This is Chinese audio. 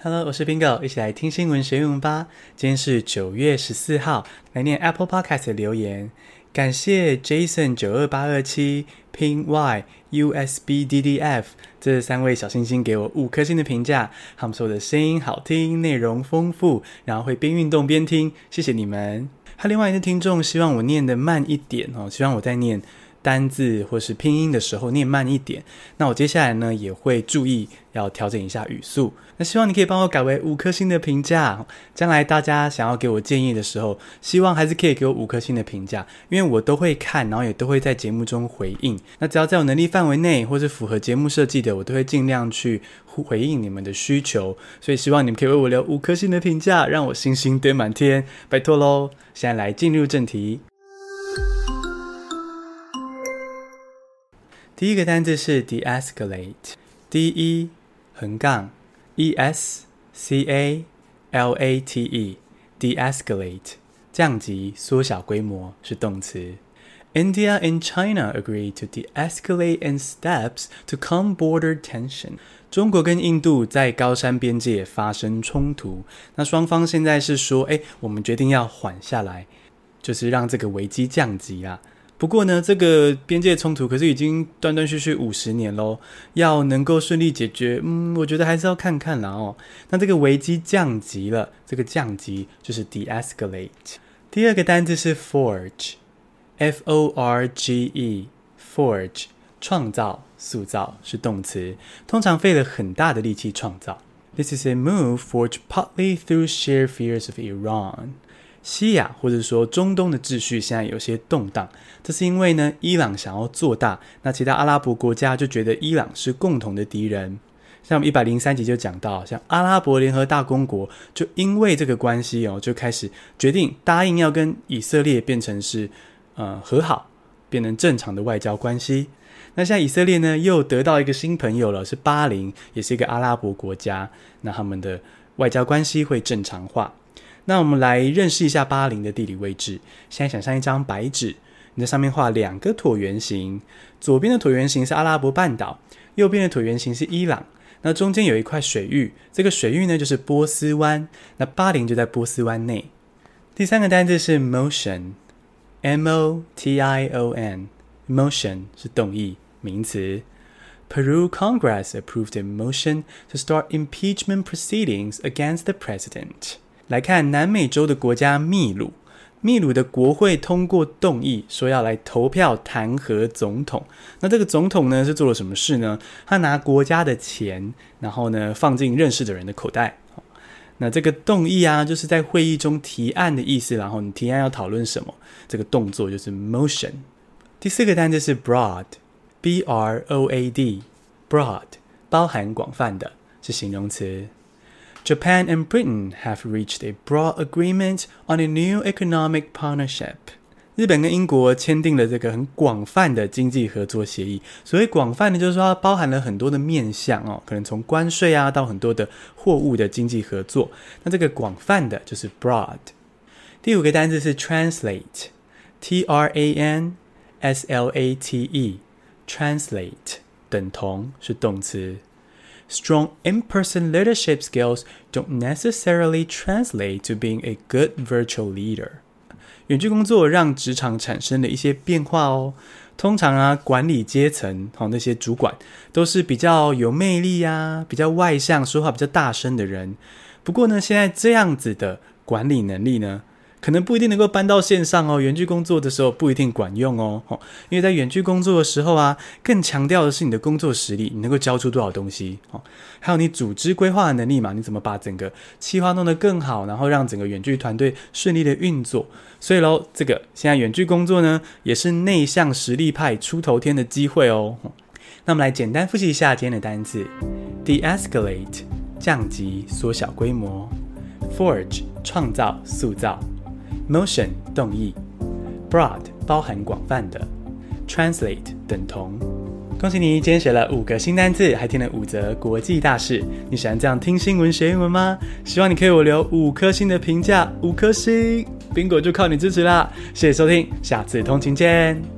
Hello，我是 Bingo，一起来听新闻学英文吧。今天是九月十四号，来念 Apple Podcast 的留言。感谢 Jason 九二八二七、Ping Y、USB DDF 这三位小星星给我五颗星的评价。他们说我的声音好听，内容丰富，然后会边运动边听，谢谢你们。还有另外一个听众希望我念得慢一点哦，希望我在念。单字或是拼音的时候念慢一点，那我接下来呢也会注意要调整一下语速。那希望你可以帮我改为五颗星的评价，将来大家想要给我建议的时候，希望还是可以给我五颗星的评价，因为我都会看，然后也都会在节目中回应。那只要在我能力范围内或是符合节目设计的，我都会尽量去回应你们的需求。所以希望你们可以为我留五颗星的评价，让我星星堆满天，拜托喽！现在来进入正题。第一个单字是 de-escalate，d e 横杠 e s c a l a t e，de-escalate 降级、缩小规模是动词。India and China agree to de-escalate in steps to calm border tension。中国跟印度在高山边界发生冲突，那双方现在是说，哎，我们决定要缓下来，就是让这个危机降级啊。不过呢，这个边界冲突可是已经断断续续五十年喽，要能够顺利解决，嗯，我觉得还是要看看啦哦。那这个危机降级了，这个降级就是 de-escalate。第二个单字是 forge，f o r g e，forge，创造、塑造是动词，通常费了很大的力气创造。This is a move forged partly through sheer fears of Iran. 西亚或者说中东的秩序现在有些动荡，这是因为呢，伊朗想要做大，那其他阿拉伯国家就觉得伊朗是共同的敌人。像我们一百零三集就讲到，像阿拉伯联合大公国就因为这个关系哦，就开始决定答应要跟以色列变成是呃和好，变成正常的外交关系。那现在以色列呢又得到一个新朋友了，是巴林，也是一个阿拉伯国家，那他们的外交关系会正常化。那我们来认识一下巴林的地理位置。现在想象一张白纸，你在上面画两个椭圆形，左边的椭圆形是阿拉伯半岛，右边的椭圆形是伊朗。那中间有一块水域，这个水域呢就是波斯湾。那巴林就在波斯湾内。第三个单字是 motion，m o t i o n，motion 是动意名词。Peru Congress approved a motion to start impeachment proceedings against the president. 来看南美洲的国家秘鲁，秘鲁的国会通过动议，说要来投票弹劾总统。那这个总统呢，是做了什么事呢？他拿国家的钱，然后呢放进认识的人的口袋。那这个动议啊，就是在会议中提案的意思。然后你提案要讨论什么？这个动作就是 motion。第四个单词是 broad，b r o a d，broad 包含广泛的，是形容词。Japan and Britain have reached a broad agreement on a new economic partnership. 日本跟英国签订了这个很广泛的经济合作协议。所谓广泛的，就是说它包含了很多的面向哦，可能从关税啊到很多的货物的经济合作。那这个广泛的就是 broad。第五个单词是 translate，T R A N S L A T E，translate 等同是动词。Strong in-person leadership skills don't necessarily translate to being a good virtual leader. 远距工作让职场产生了一些变化哦。通常啊，管理阶层和那些主管都是比较有魅力呀、比较外向、说话比较大声的人。不过呢，现在这样子的管理能力呢，可能不一定能够搬到线上哦，远距工作的时候不一定管用哦，因为在远距工作的时候啊，更强调的是你的工作实力，你能够交出多少东西哦，还有你组织规划的能力嘛，你怎么把整个计划弄得更好，然后让整个远距团队顺利的运作。所以喽，这个现在远距工作呢，也是内向实力派出头天的机会哦。那我们来简单复习一下今天的单词：de-escalate 降级、缩小规模；forge 创造、塑造。Motion 动意，broad 包含广泛的，translate 等同。恭喜你，今天学了五个新单字，还听了五则国际大事。你喜欢这样听新闻学英文吗？希望你可以我留五颗星的评价，五颗星，宾果就靠你支持啦！谢谢收听，下次通勤见。